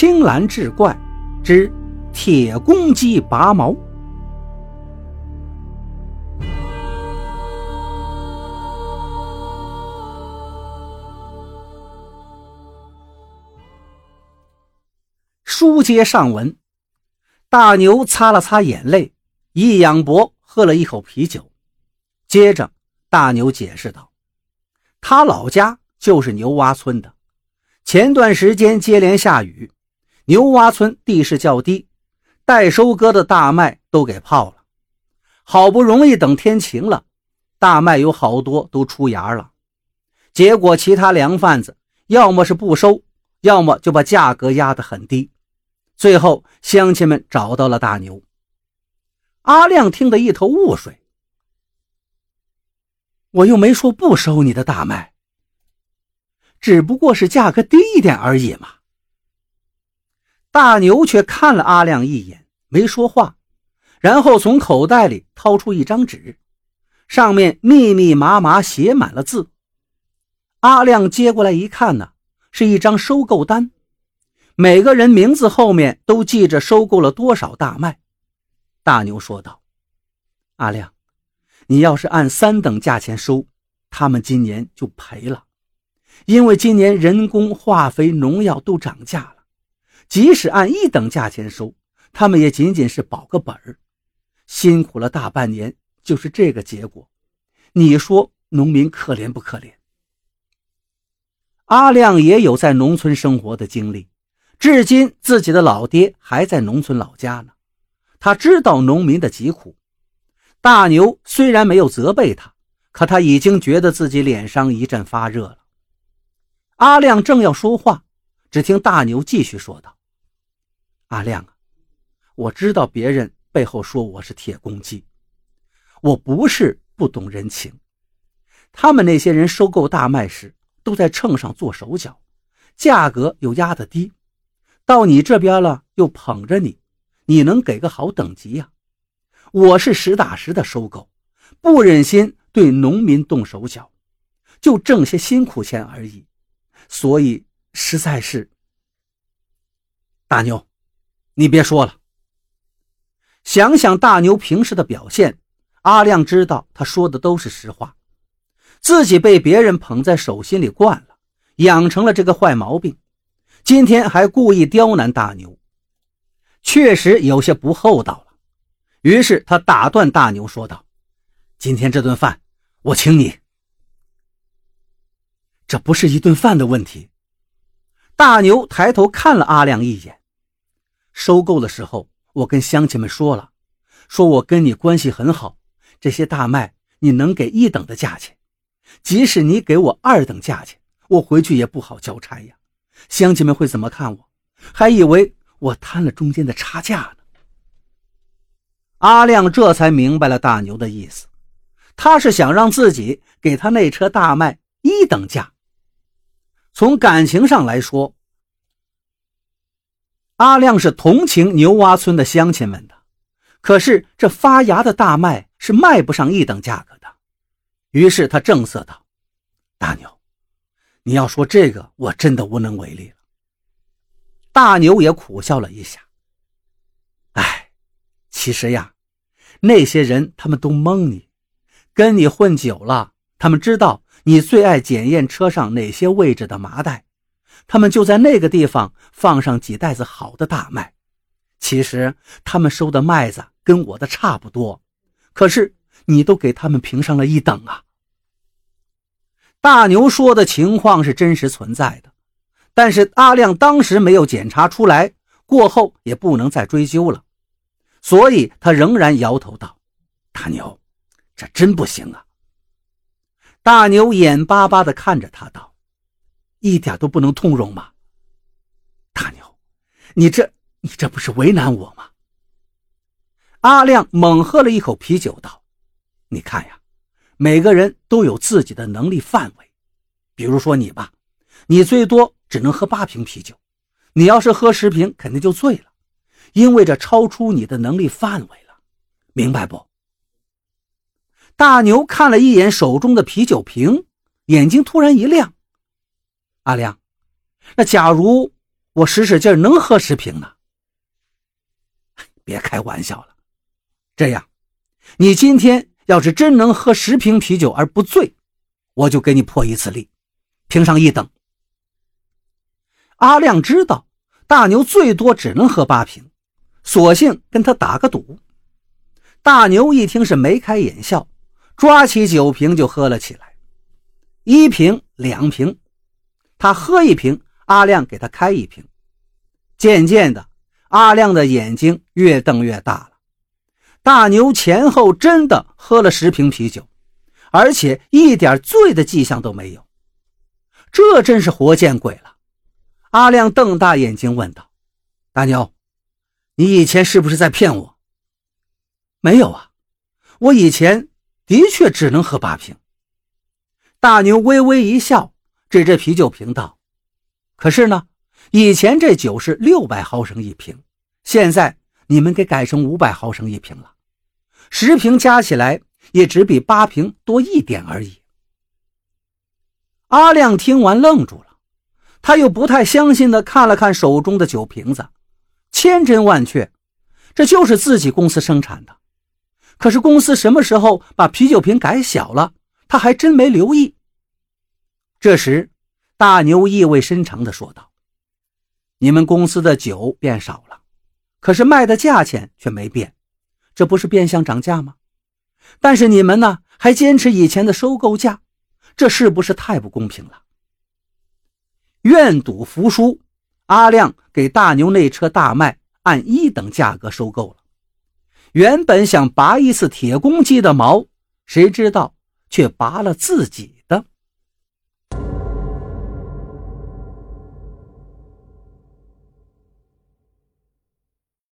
青蓝志怪之铁公鸡拔毛。书接上文，大牛擦了擦眼泪，一仰脖喝了一口啤酒，接着大牛解释道：“他老家就是牛洼村的，前段时间接连下雨，牛洼村地势较低，待收割的大麦都给泡了。好不容易等天晴了，大麦有好多都出芽了，结果其他粮贩子要么是不收，要么就把价格压得很低。”最后，乡亲们找到了大牛。阿亮听得一头雾水。我又没说不收你的大麦，只不过是价格低一点而已嘛。大牛却看了阿亮一眼，没说话，然后从口袋里掏出一张纸，上面密密麻麻写满了字。阿亮接过来一看呢，是一张收购单。每个人名字后面都记着收购了多少大麦。大牛说道：“阿亮，你要是按三等价钱收，他们今年就赔了，因为今年人工、化肥、农药都涨价了。即使按一等价钱收，他们也仅仅是保个本儿。辛苦了大半年，就是这个结果。你说农民可怜不可怜？”阿亮也有在农村生活的经历。至今，自己的老爹还在农村老家呢。他知道农民的疾苦。大牛虽然没有责备他，可他已经觉得自己脸上一阵发热了。阿亮正要说话，只听大牛继续说道：“阿亮啊，我知道别人背后说我是铁公鸡，我不是不懂人情。他们那些人收购大麦时，都在秤上做手脚，价格又压得低。”到你这边了，又捧着你，你能给个好等级呀？我是实打实的收购，不忍心对农民动手脚，就挣些辛苦钱而已，所以实在是……大牛，你别说了。想想大牛平时的表现，阿亮知道他说的都是实话，自己被别人捧在手心里惯了，养成了这个坏毛病。今天还故意刁难大牛，确实有些不厚道了。于是他打断大牛说道：“今天这顿饭我请你。这不是一顿饭的问题。”大牛抬头看了阿亮一眼。收购的时候，我跟乡亲们说了，说我跟你关系很好，这些大麦你能给一等的价钱，即使你给我二等价钱，我回去也不好交差呀。乡亲们会怎么看我？还以为我贪了中间的差价呢。阿亮这才明白了大牛的意思，他是想让自己给他那车大麦一等价。从感情上来说，阿亮是同情牛洼村的乡亲们的。可是这发芽的大麦是卖不上一等价格的。于是他正色道：“大牛。”你要说这个，我真的无能为力了。大牛也苦笑了一下。哎，其实呀，那些人他们都蒙你，跟你混久了，他们知道你最爱检验车上哪些位置的麻袋，他们就在那个地方放上几袋子好的大麦。其实他们收的麦子跟我的差不多，可是你都给他们评上了一等啊。大牛说的情况是真实存在的，但是阿亮当时没有检查出来，过后也不能再追究了，所以他仍然摇头道：“大牛，这真不行啊。”大牛眼巴巴地看着他道：“一点都不能通融吗？大牛，你这你这不是为难我吗？”阿亮猛喝了一口啤酒道：“你看呀。”每个人都有自己的能力范围，比如说你吧，你最多只能喝八瓶啤酒，你要是喝十瓶，肯定就醉了，因为这超出你的能力范围了，明白不？大牛看了一眼手中的啤酒瓶，眼睛突然一亮。阿亮，那假如我使使劲能喝十瓶呢。别开玩笑了，这样，你今天要是真能喝十瓶啤酒而不醉，我就给你破一次例，评上一等。阿亮知道大牛最多只能喝八瓶，索性跟他打个赌。大牛一听是眉开眼笑，抓起酒瓶就喝了起来，一瓶两瓶，他喝一瓶，阿亮给他开一瓶。渐渐的，阿亮的眼睛越瞪越大了。大牛前后真的喝了十瓶啤酒，而且一点醉的迹象都没有，这真是活见鬼了。阿亮瞪大眼睛问道：“大牛，你以前是不是在骗我？”“没有啊，我以前的确只能喝八瓶。”大牛微微一笑，指着啤酒瓶道：“可是呢，以前这酒是六百毫升一瓶，现在你们给改成五百毫升一瓶了，十瓶加起来也只比八瓶多一点而已。”阿亮听完愣住了。他又不太相信的看了看手中的酒瓶子，千真万确，这就是自己公司生产的。可是公司什么时候把啤酒瓶改小了，他还真没留意。这时，大牛意味深长地说道：“你们公司的酒变少了，可是卖的价钱却没变，这不是变相涨价吗？但是你们呢，还坚持以前的收购价，这是不是太不公平了？”愿赌服输，阿亮给大牛那车大麦按一等价格收购了。原本想拔一次铁公鸡的毛，谁知道却拔了自己的。